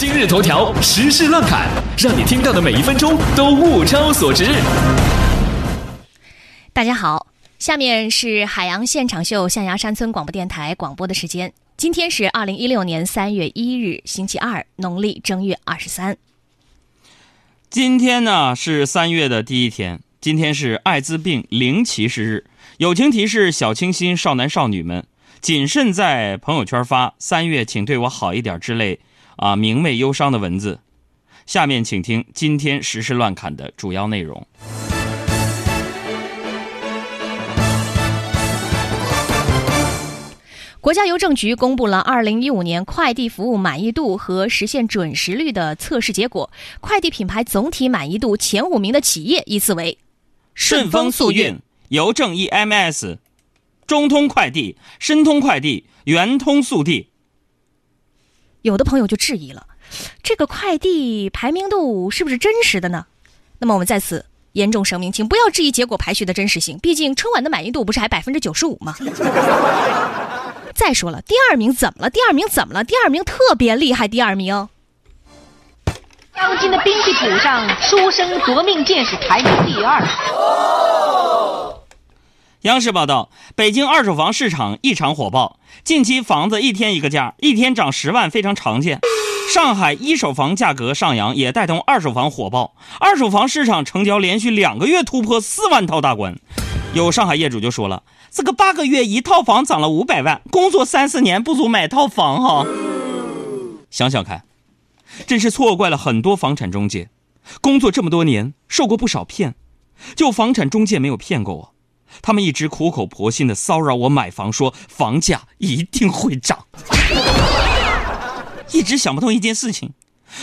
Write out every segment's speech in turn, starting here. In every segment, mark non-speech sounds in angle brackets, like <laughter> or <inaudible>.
今日头条时事乱侃，让你听到的每一分钟都物超所值。大家好，下面是海洋现场秀象牙山村广播电台广播的时间。今天是二零一六年三月一日，星期二，农历正月二十三。今天呢是三月的第一天，今天是艾滋病零歧视日。友情提示：小清新少男少女们，谨慎在朋友圈发“三月请对我好一点”之类啊明媚忧伤的文字。下面请听今天时事乱侃的主要内容。国家邮政局公布了二零一五年快递服务满意度和实现准时率的测试结果，快递品牌总体满意度前五名的企业依次为：顺丰速运、邮政 EMS、中通快递、申通快递、圆通速递。有的朋友就质疑了，这个快递排名度是不是真实的呢？那么我们在此严重声明，请不要质疑结果排序的真实性，毕竟春晚的满意度不是还百分之九十五吗？<laughs> 再说了，第二名怎么了？第二名怎么了？第二名特别厉害，第二名。当今的兵器谱上，书生夺命剑士排名第二。央视报道，北京二手房市场异常火爆，近期房子一天一个价，一天涨十万非常常见。上海一手房价格上扬也带动二手房火爆，二手房市场成交连续两个月突破四万套大关。有上海业主就说了。这个八个月一套房涨了五百万，工作三四年不如买套房哈。想想看，真是错怪了很多房产中介。工作这么多年，受过不少骗，就房产中介没有骗过我。他们一直苦口婆心的骚扰我买房，说房价一定会涨。一直想不通一件事情，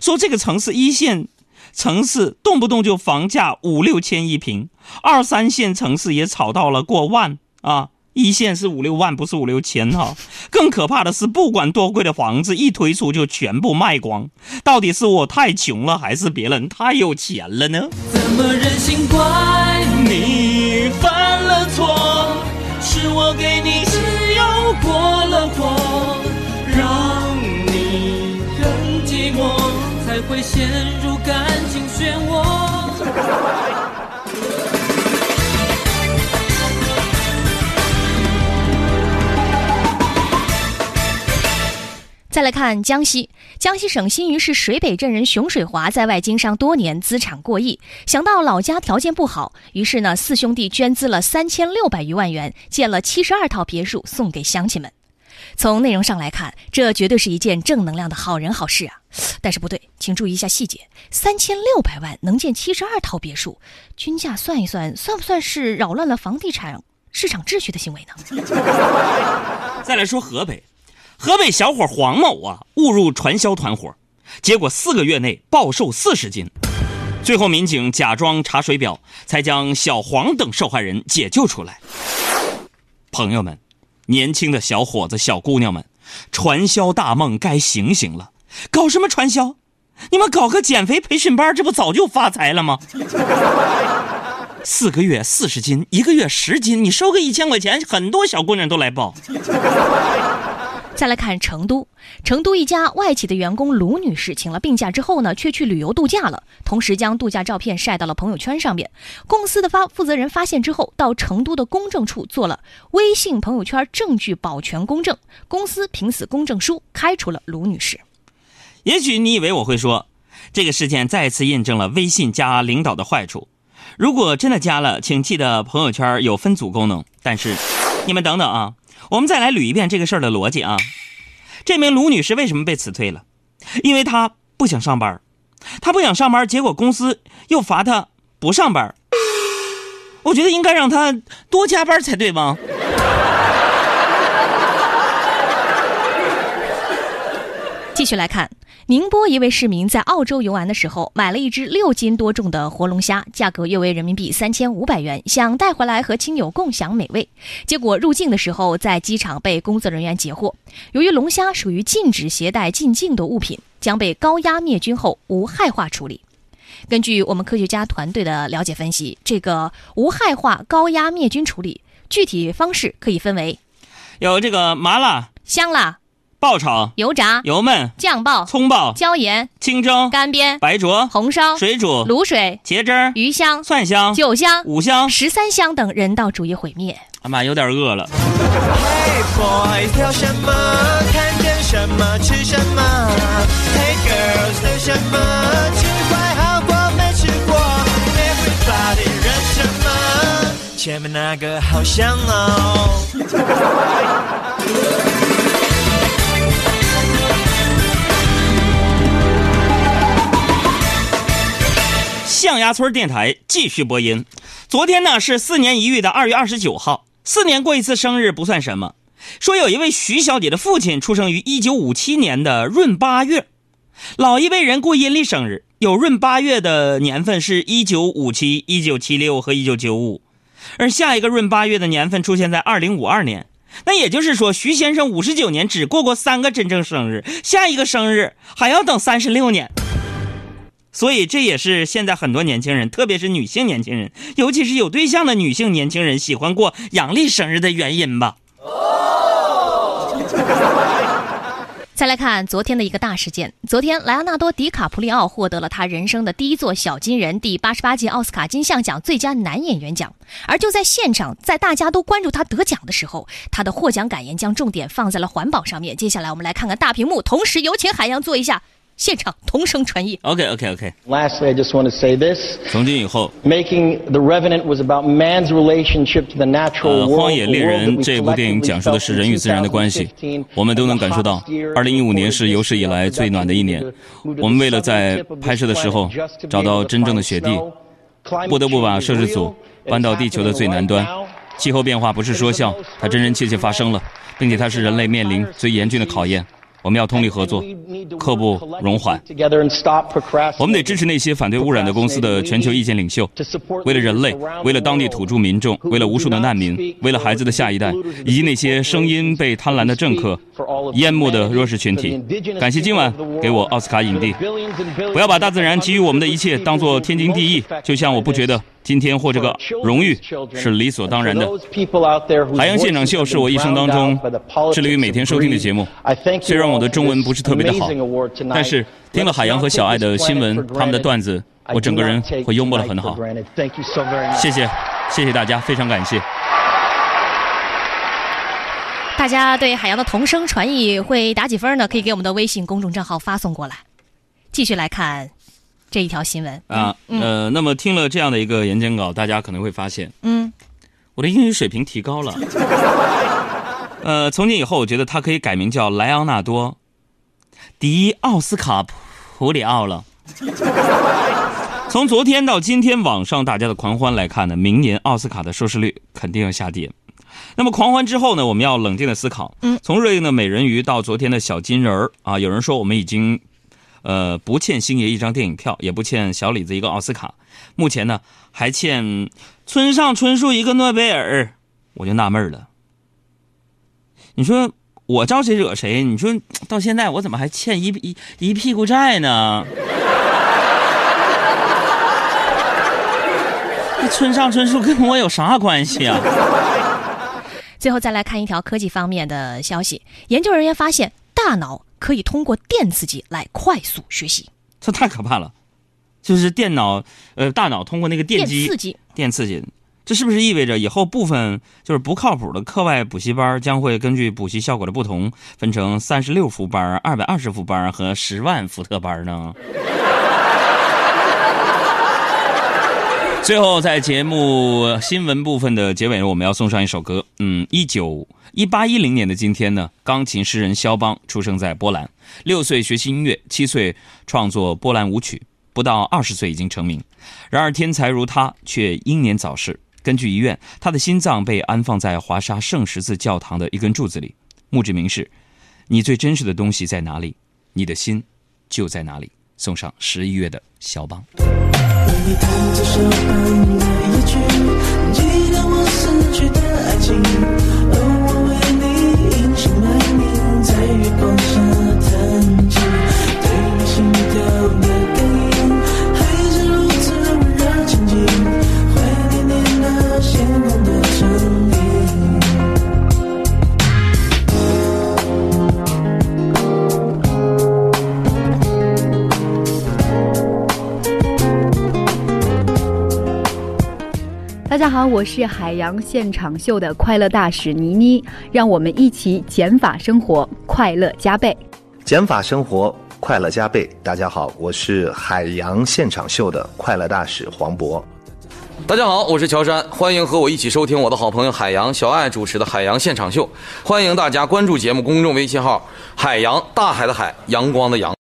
说这个城市一线城市动不动就房价五六千一平，二三线城市也炒到了过万。啊，一线是五六万，不是五六千哈。更可怕的是，不管多贵的房子，一推出就全部卖光。到底是我太穷了，还是别人太有钱了呢？怎么忍心怪你？我给你自由过了火，让你更寂寞，才会陷入感情漩涡。再来看江西，江西省新余市水北镇人熊水华在外经商多年，资产过亿，想到老家条件不好，于是呢，四兄弟捐资了三千六百余万元，建了七十二套别墅送给乡亲们。从内容上来看，这绝对是一件正能量的好人好事啊！但是不对，请注意一下细节：三千六百万能建七十二套别墅，均价算一算，算不算是扰乱了房地产市场秩序的行为呢？<laughs> 再来说河北。河北小伙黄某啊，误入传销团伙，结果四个月内暴瘦四十斤。最后民警假装查水表，才将小黄等受害人解救出来。朋友们，年轻的小伙子、小姑娘们，传销大梦该醒醒了！搞什么传销？你们搞个减肥培训班，这不早就发财了吗？四个月四十斤，一个月十斤，你收个一千块钱，很多小姑娘都来报。再来看成都，成都一家外企的员工卢女士请了病假之后呢，却去旅游度假了，同时将度假照片晒到了朋友圈上面。公司的发负责人发现之后，到成都的公证处做了微信朋友圈证据保全公证，公司凭此公证书开除了卢女士。也许你以为我会说，这个事件再次印证了微信加领导的坏处。如果真的加了，请记得朋友圈有分组功能。但是，你们等等啊。我们再来捋一遍这个事儿的逻辑啊！这名卢女士为什么被辞退了？因为她不想上班，她不想上班，结果公司又罚她不上班。我觉得应该让她多加班才对吗？继续来看。宁波一位市民在澳洲游玩的时候，买了一只六斤多重的活龙虾，价格约为人民币三千五百元，想带回来和亲友共享美味。结果入境的时候，在机场被工作人员截获。由于龙虾属于禁止携带进境的物品，将被高压灭菌后无害化处理。根据我们科学家团队的了解分析，这个无害化高压灭菌处理具体方式可以分为：有这个麻辣、香辣。爆炒、油炸、油焖、酱爆、葱爆、椒盐、清蒸、干煸、白灼、红烧、水煮、卤水、茄汁、鱼香、蒜香、酒香、五香。十三香等人道主义毁灭。哎妈，有点饿了。Hey boys，挑什么？看见什么吃什么？Hey girls，等什么？吃坏好过没吃过？Everybody 认什么？前面那个好香哦。象牙村电台继续播音。昨天呢是四年一遇的二月二十九号，四年过一次生日不算什么。说有一位徐小姐的父亲出生于一九五七年的闰八月，老一辈人过阴历生日，有闰八月的年份是一九五七、一九七六和一九九五，而下一个闰八月的年份出现在二零五二年。那也就是说，徐先生五十九年只过过三个真正生日，下一个生日还要等三十六年。所以这也是现在很多年轻人，特别是女性年轻人，尤其是有对象的女性年轻人喜欢过阳历生日的原因吧。<laughs> 再来看昨天的一个大事件。昨天，莱昂纳多·迪卡普里奥获得了他人生的第一座小金人——第八十八届奥斯卡金像奖最佳男演员奖。而就在现场，在大家都关注他得奖的时候，他的获奖感言将重点放在了环保上面。接下来，我们来看看大屏幕，同时有请海洋做一下现场同声传译。OK OK OK。Lastly, I just want to say this. 从今以后，Making the Revenant was about man's relationship to the natural world. 荒野猎人这部电影讲述的是人与自然的关系。我们都能感受到，2015年是有史以来最暖的一年。我们为了在拍摄的时候找到真正的雪地，不得不把摄制组搬到地球的最南端。气候变化不是说笑，它真真切切发生了，并且它是人类面临最严峻的考验。我们要通力合作，刻不容缓。我们得支持那些反对污染的公司的全球意见领袖，为了人类，为了当地土著民众，为了无数的难民，为了孩子的下一代，以及那些声音被贪婪的政客淹没的弱势群体。感谢今晚给我奥斯卡影帝。不要把大自然给予我们的一切当做天经地义，就像我不觉得今天获这个荣誉是理所当然的。海洋现场秀是我一生当中致力于每天收听的节目。虽然我的中文不是特别的好，但是听了海洋和小爱的新闻，他们的段子，我整个人会幽默的很好。谢谢，谢谢大家，非常感谢。大家对海洋的同声传译会打几分呢？可以给我们的微信公众账号发送过来。继续来看这一条新闻啊，呃，那么听了这样的一个演讲稿，大家可能会发现，嗯，我的英语水平提高了。<laughs> 呃，从今以后，我觉得他可以改名叫莱昂纳多·迪奥斯卡普里奥了。<laughs> 从昨天到今天，网上大家的狂欢来看呢，明年奥斯卡的收视率肯定要下跌。那么狂欢之后呢，我们要冷静的思考。嗯，从热映的美人鱼到昨天的小金人儿啊，有人说我们已经，呃，不欠星爷一张电影票，也不欠小李子一个奥斯卡，目前呢还欠村上春树一个诺贝尔，我就纳闷了。你说我招谁惹谁？你说到现在我怎么还欠一一 <laughs> 一屁股债呢？那村上春树跟我有啥关系啊？最后再来看一条科技方面的消息，研究人员发现，大脑可以通过电刺激来快速学习。这太可怕了，就是电脑呃大脑通过那个电电击刺激，电刺激，这是不是意味着以后部分就是不靠谱的课外补习班将会根据补习效果的不同，分成三十六伏班、二百二十伏班和十万伏特班呢？最后，在节目新闻部分的结尾，我们要送上一首歌。嗯，一九一八一零年的今天呢，钢琴诗人肖邦出生在波兰，六岁学习音乐，七岁创作波兰舞曲，不到二十岁已经成名。然而，天才如他却英年早逝。根据遗愿，他的心脏被安放在华沙圣十字教堂的一根柱子里，墓志铭是：“你最真实的东西在哪里？你的心就在哪里。”送上十一月的肖邦。为你弹奏肖邦的夜曲，纪念我死去的爱情，大家好，我是海洋现场秀的快乐大使倪妮，让我们一起减法生活，快乐加倍。减法生活，快乐加倍。大家好，我是海洋现场秀的快乐大使黄渤。大家好，我是乔杉，欢迎和我一起收听我的好朋友海洋小爱主持的《海洋现场秀》，欢迎大家关注节目公众微信号“海洋大海的海，阳光的阳”。